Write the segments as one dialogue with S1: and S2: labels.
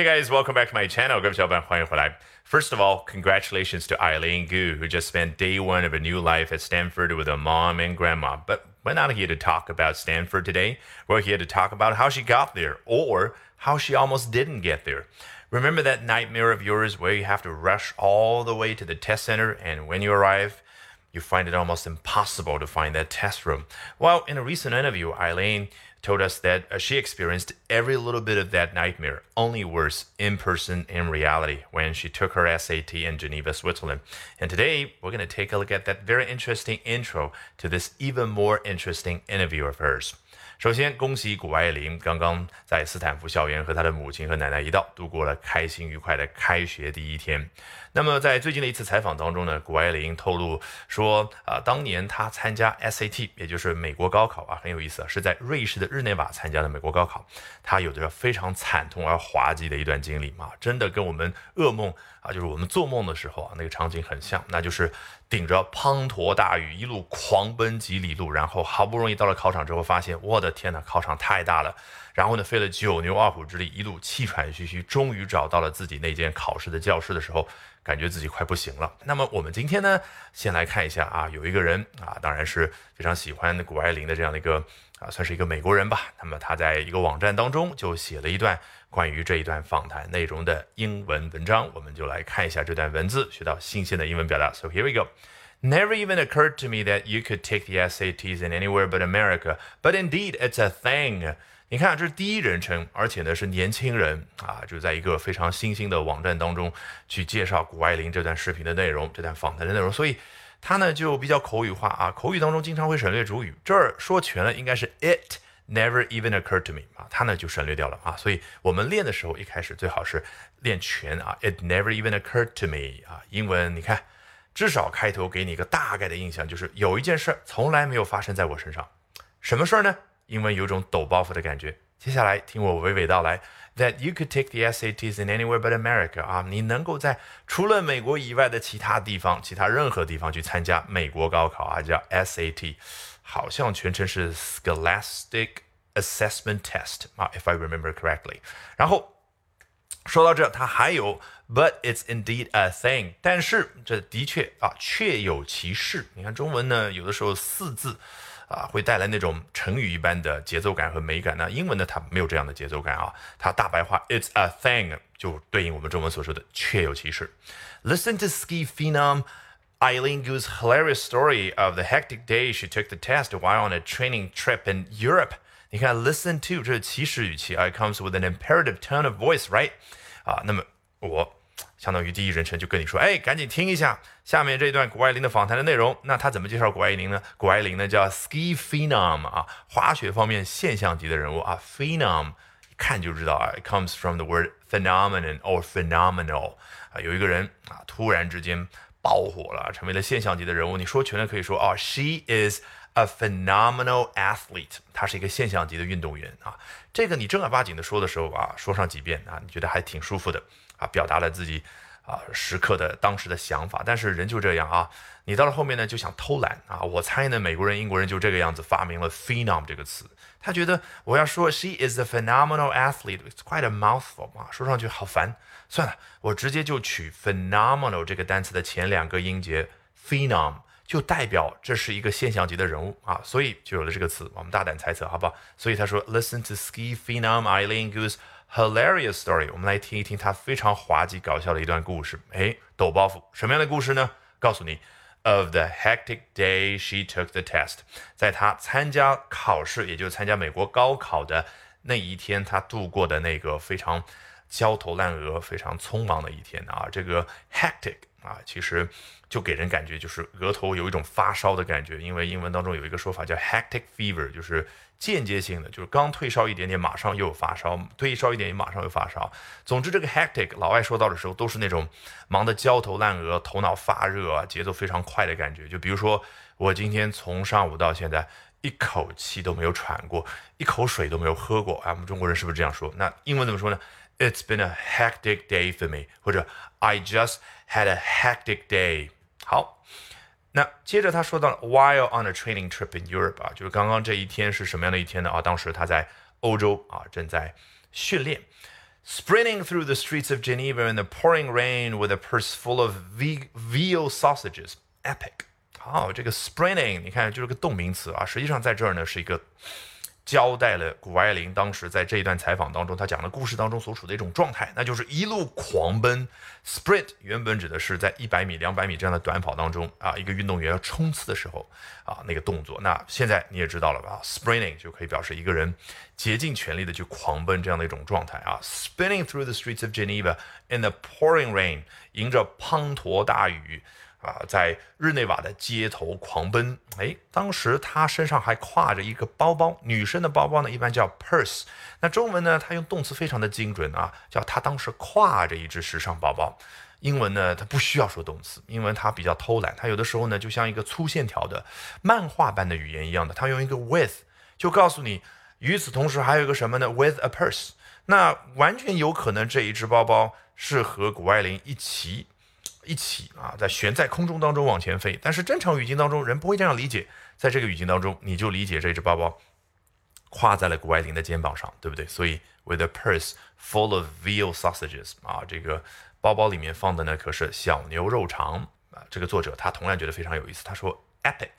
S1: Hey guys, welcome back to my channel. 各位小伙伴，欢迎回来。First of all, congratulations to Eileen Gu, who just spent day one of a new life at Stanford with her mom and grandma. But we're not here to talk about Stanford today. We're here to talk about how she got there or how she almost didn't get there. Remember that nightmare of yours where you have to rush all the way to the test center and when you arrive, you find it almost impossible to find that test room? Well, in a recent interview, Eileen told us that uh, she experienced every little bit of that nightmare, only worse in person in reality when she took her SAT in Geneva, Switzerland. And today we're going to take a look at that very interesting intro to this even more interesting interview of hers. 首先，恭喜谷爱凌刚刚在斯坦福校园和她的母亲和奶奶一道度过了开心愉快的开学第一天。那么，在最近的一次采访当中呢，谷爱凌透露说，啊，当年她参加 SAT，也就是美国高考啊，很有意思啊，是在瑞士的日内瓦参加的美国高考。她有着非常惨痛而滑稽的一段经历嘛，真的跟我们噩梦啊，就是我们做梦的时候啊，那个场景很像，那就是顶着滂沱大雨一路狂奔几里路，然后好不容易到了考场之后，发现我的天呐，考场太大了。然后呢，费了九牛二虎之力，一路气喘吁吁，终于找到了自己那间考试的教室的时候，感觉自己快不行了。那么我们今天呢，先来看一下啊，有一个人啊，当然是非常喜欢谷爱凌的这样的一个啊，算是一个美国人吧。那么他在一个网站当中就写了一段关于这一段访谈内容的英文文章，我们就来看一下这段文字，学到新鲜的英文表达。So here we go. Never even occurred to me that you could take the SATs in anywhere but America, but indeed it's a thing. 你看，这是第一人称，而且呢是年轻人啊，就在一个非常新兴的网站当中去介绍谷爱凌这段视频的内容，这段访谈的内容，所以他呢就比较口语化啊，口语当中经常会省略主语，这儿说全了应该是 It never even occurred to me 啊，他呢就省略掉了啊，所以我们练的时候一开始最好是练全啊，It never even occurred to me 啊，英文你看，至少开头给你一个大概的印象，就是有一件事从来没有发生在我身上，什么事儿呢？英文有种抖包袱的感觉。接下来听我娓娓道来，That you could take the SATs in anywhere but America 啊，你能够在除了美国以外的其他地方，其他任何地方去参加美国高考啊，叫 SAT，好像全称是 Scholastic Assessment Test 啊，if I remember correctly。然后说到这，它还有 But it's indeed a thing，但是这的确啊，确有其事。你看中文呢，有的时候四字。 啊，会带来那种成语一般的节奏感和美感。那英文呢，它没有这样的节奏感啊。它大白话，It's a thing，就对应我们中文所说的确有其事。Listen to ski phenom Eileen Gu's hilarious story of the hectic day she took the test while on a training trip in Europe。你看，listen to 这是祈使语气啊，it comes with an imperative tone of voice，right？啊，那么我。 相当于第一人称就跟你说，哎，赶紧听一下下面这一段谷爱凌的访谈的内容。那他怎么介绍谷爱凌呢？谷爱凌呢叫 ski phenom 啊，滑雪方面现象级的人物啊，phenom 一看就知道啊，it comes from the word phenomenon or phenomenal 啊，有一个人啊突然之间爆火了，成为了现象级的人物。你说全了可以说啊，she is a phenomenal athlete，他是一个现象级的运动员啊。这个你正儿八经的说的时候啊，说上几遍啊，你觉得还挺舒服的。啊，表达了自己啊时刻的当时的想法，但是人就这样啊，你到了后面呢就想偷懒啊。我猜呢，美国人、英国人就这个样子发明了 phenom 这个词，他觉得我要说 she is a phenomenal athlete，it's quite a mouthful 啊，说上去好烦，算了，我直接就取 phenomenal 这个单词的前两个音节 phenom，就代表这是一个现象级的人物啊，所以就有了这个词。我们大胆猜测，好不好？所以他说，listen to ski phenom Eileen Gu's。Hilarious story，我们来听一听他非常滑稽搞笑的一段故事。哎，抖包袱，什么样的故事呢？告诉你，Of the hectic day she took the test，在她参加考试，也就是参加美国高考的那一天，她度过的那个非常焦头烂额、非常匆忙的一天啊。这个 hectic 啊，其实就给人感觉就是额头有一种发烧的感觉，因为英文当中有一个说法叫 hectic fever，就是。间接性的就是刚退烧一点点，马上又有发烧；退烧一点，马上又发烧。总之，这个 hectic 老外说到的时候，都是那种忙得焦头烂额、头脑发热啊，节奏非常快的感觉。就比如说，我今天从上午到现在，一口气都没有喘过，一口水都没有喝过。啊，我们中国人是不是这样说？那英文怎么说呢 ？It's been a hectic day for me，或者 I just had a hectic day。好。那接着他说到了，while on a training trip in Europe 啊，就是刚刚这一天是什么样的一天呢？啊，当时他在欧洲啊，正在训练。 Sprinting through the streets of Geneva in the pouring rain with a purse full of veal sausages. Epic. 好，这个 sprinting，你看就是个动名词啊，实际上在这儿呢是一个。 交代了谷爱凌当时在这一段采访当中，她讲的故事当中所处的一种状态，那就是一路狂奔。Sprint 原本指的是在一百米、两百米这样的短跑当中啊，一个运动员要冲刺的时候啊那个动作。那现在你也知道了吧？Sprinting 就可以表示一个人竭尽全力的去狂奔这样的一种状态啊。Spinning through the streets of Geneva in the pouring rain，迎着滂沱大雨。啊，在日内瓦的街头狂奔。哎，当时他身上还挎着一个包包，女生的包包呢，一般叫 purse。那中文呢，他用动词非常的精准啊，叫他当时挎着一只时尚包包。英文呢，它不需要说动词，英文它比较偷懒，它有的时候呢，就像一个粗线条的漫画般的语言一样的，它用一个 with 就告诉你，与此同时还有一个什么呢？with a purse。那完全有可能这一只包包是和谷爱凌一起。一起啊，在悬在空中当中往前飞。但是正常语境当中，人不会这样理解。在这个语境当中，你就理解这只包包挎在了谷爱凌的肩膀上，对不对？所以，with a purse full of veal sausages 啊，这个包包里面放的呢可是小牛肉肠啊。这个作者他同样觉得非常有意思，他说，epic。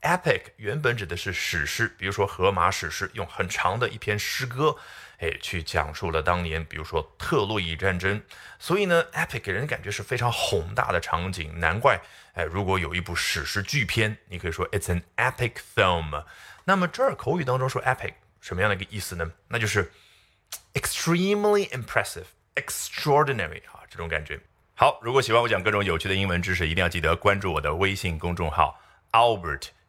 S1: Epic 原本指的是史诗，比如说荷马史诗，用很长的一篇诗歌，哎，去讲述了当年，比如说特洛伊战争。所以呢，epic 给人感觉是非常宏大的场景。难怪，哎，如果有一部史诗巨片，你可以说 it's an epic film。那么这儿口语当中说 epic 什么样的一个意思呢？那就是 extremely impressive、extraordinary 啊，这种感觉。好，如果喜欢我讲各种有趣的英文知识，一定要记得关注我的微信公众号 Albert。